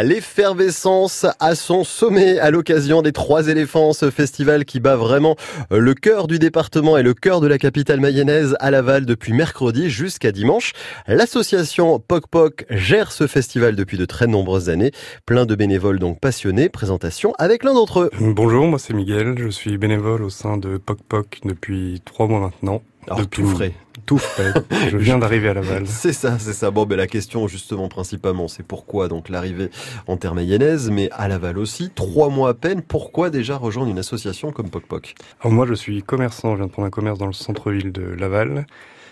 L'effervescence à son sommet à l'occasion des Trois éléphants, ce festival qui bat vraiment le cœur du département et le cœur de la capitale mayonnaise à Laval depuis mercredi jusqu'à dimanche. L'association Poc Poc gère ce festival depuis de très nombreuses années. Plein de bénévoles donc passionnés. Présentation avec l'un d'entre eux. Bonjour, moi c'est Miguel. Je suis bénévole au sein de Poc Poc depuis trois mois maintenant. Alors, tout frais. Je viens d'arriver à Laval. C'est ça, c'est ça. Bon, ben, la question, justement, principalement, c'est pourquoi, donc, l'arrivée en terre mayonnaise, mais à Laval aussi. Trois mois à peine. Pourquoi déjà rejoindre une association comme Poc Poc? Alors, moi, je suis commerçant. Je viens de prendre un commerce dans le centre-ville de Laval.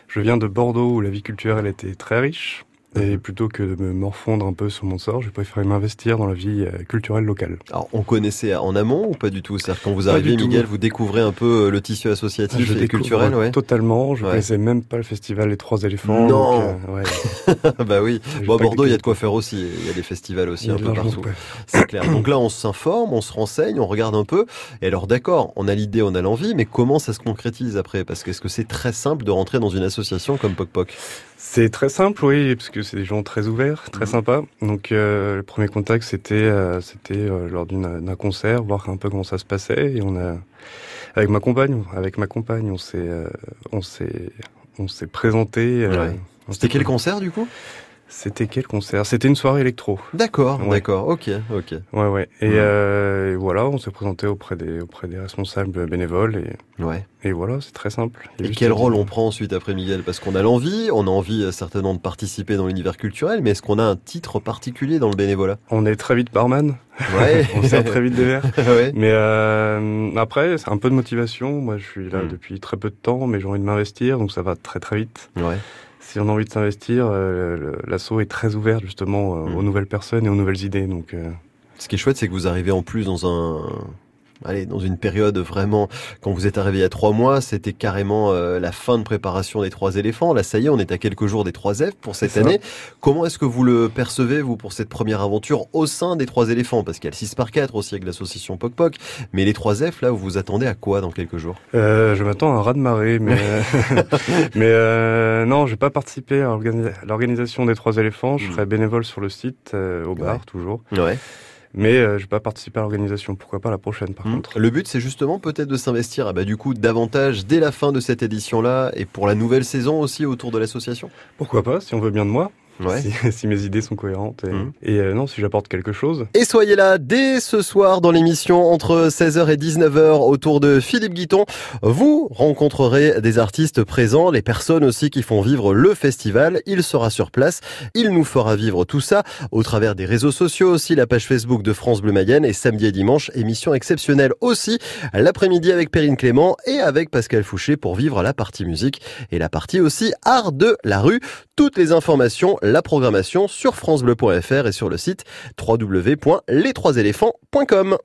Je viens de Bordeaux où la vie culturelle était très riche. Et plutôt que de me morfondre un peu sur mon sort, j'ai préféré m'investir dans la vie euh, culturelle locale. Alors, on connaissait en amont ou pas du tout? C'est-à-dire quand vous arrivez, Miguel, vous découvrez un peu euh, le tissu associatif je et culturel, ouais. Totalement. Je ne connaissais même pas le festival Les Trois éléphants. Non. Euh, ouais. bah oui. Bon, à Bordeaux, il y a de quoi faire aussi. Il y a des festivals aussi un peu partout. C'est clair. Donc là, on s'informe, on se renseigne, on regarde un peu. Et alors, d'accord, on a l'idée, on a l'envie, mais comment ça se concrétise après? Parce que est-ce que c'est très simple de rentrer dans une association comme Poc Poc C'est très simple, oui, parce que c'est des gens très ouverts très mhm. sympa. Donc euh, le premier contact c'était euh, c'était euh, lors d'un concert, voir un peu comment ça se passait et on a avec ma compagne, avec ma compagne, on s'est on s'est on s'est présenté. C'était quel concert du coup? C'était quel concert? C'était une soirée électro. D'accord, d'accord, ok, ok. Ouais, ouais. Et, euh, voilà, on s'est présenté auprès des auprès des responsables bénévoles et ouais. Et voilà, c'est très simple. Et quel rôle on prend ensuite après Miguel? Parce qu'on a l'envie, on a envie euh, certainement de participer dans l'univers culturel, mais est-ce qu'on a un titre particulier dans le bénévolat? On est très vite barman. Ouais. on sert très vite des verres. ouais. Mais euh, après, c'est un peu de motivation. Moi, je suis là hmm. depuis très peu de temps, mais j'ai envie de m'investir, donc ça va très très vite. Ouais si on a envie de s'investir, euh, l'assaut est très ouvert justement euh, aux mm. nouvelles personnes et aux nouvelles idées. Donc, euh. Ce qui est chouette, c'est que vous arrivez en plus dans un allez, dans une période vraiment, quand vous êtes arrivé il y a trois mois, c'était carrément euh, la fin de préparation des trois éléphants. Là, ça y est, on est à quelques jours des trois F pour cette année. Comment est-ce que vous le percevez, vous, pour cette première aventure au sein des trois éléphants? Parce qu'il y a le 6 par 4 aussi avec l'association Poc Poc. Mais les trois F, là, vous vous attendez à quoi dans quelques jours? Euh, Je m'attends à un raz de marée, mais, mais euh, non, je vais pas participer à l'organisation des trois éléphants. Je hmm. serai bénévole sur le site, euh, au bar, toujours. Ouais. Mais euh, je vais pas participer à l'organisation. Pourquoi pas la prochaine, par hmm. contre. Le but, c'est justement peut-être de s'investir, ah bah, du coup, davantage dès la fin de cette édition-là et pour la nouvelle saison aussi autour de l'association? Pourquoi pas, si on veut bien de moi. Si, mes idées sont cohérentes et, mmh. euh, non, si j'apporte quelque chose. Et soyez là dès ce soir dans l'émission entre 16h et 19h autour de Philippe Guiton. Vous rencontrerez des artistes présents, les personnes aussi qui font vivre le festival. Il sera sur place. Il nous fera vivre tout ça au travers des réseaux sociaux aussi, la page Facebook de France Bleu Mayenne et samedi et dimanche, émission exceptionnelle aussi l'après-midi avec Perrine Clément et avec Pascal Fouché pour vivre la partie musique et la partie aussi art de la rue. Toutes les informations la programmation sur francebleu.fr et sur le site www.les3éléphants.com.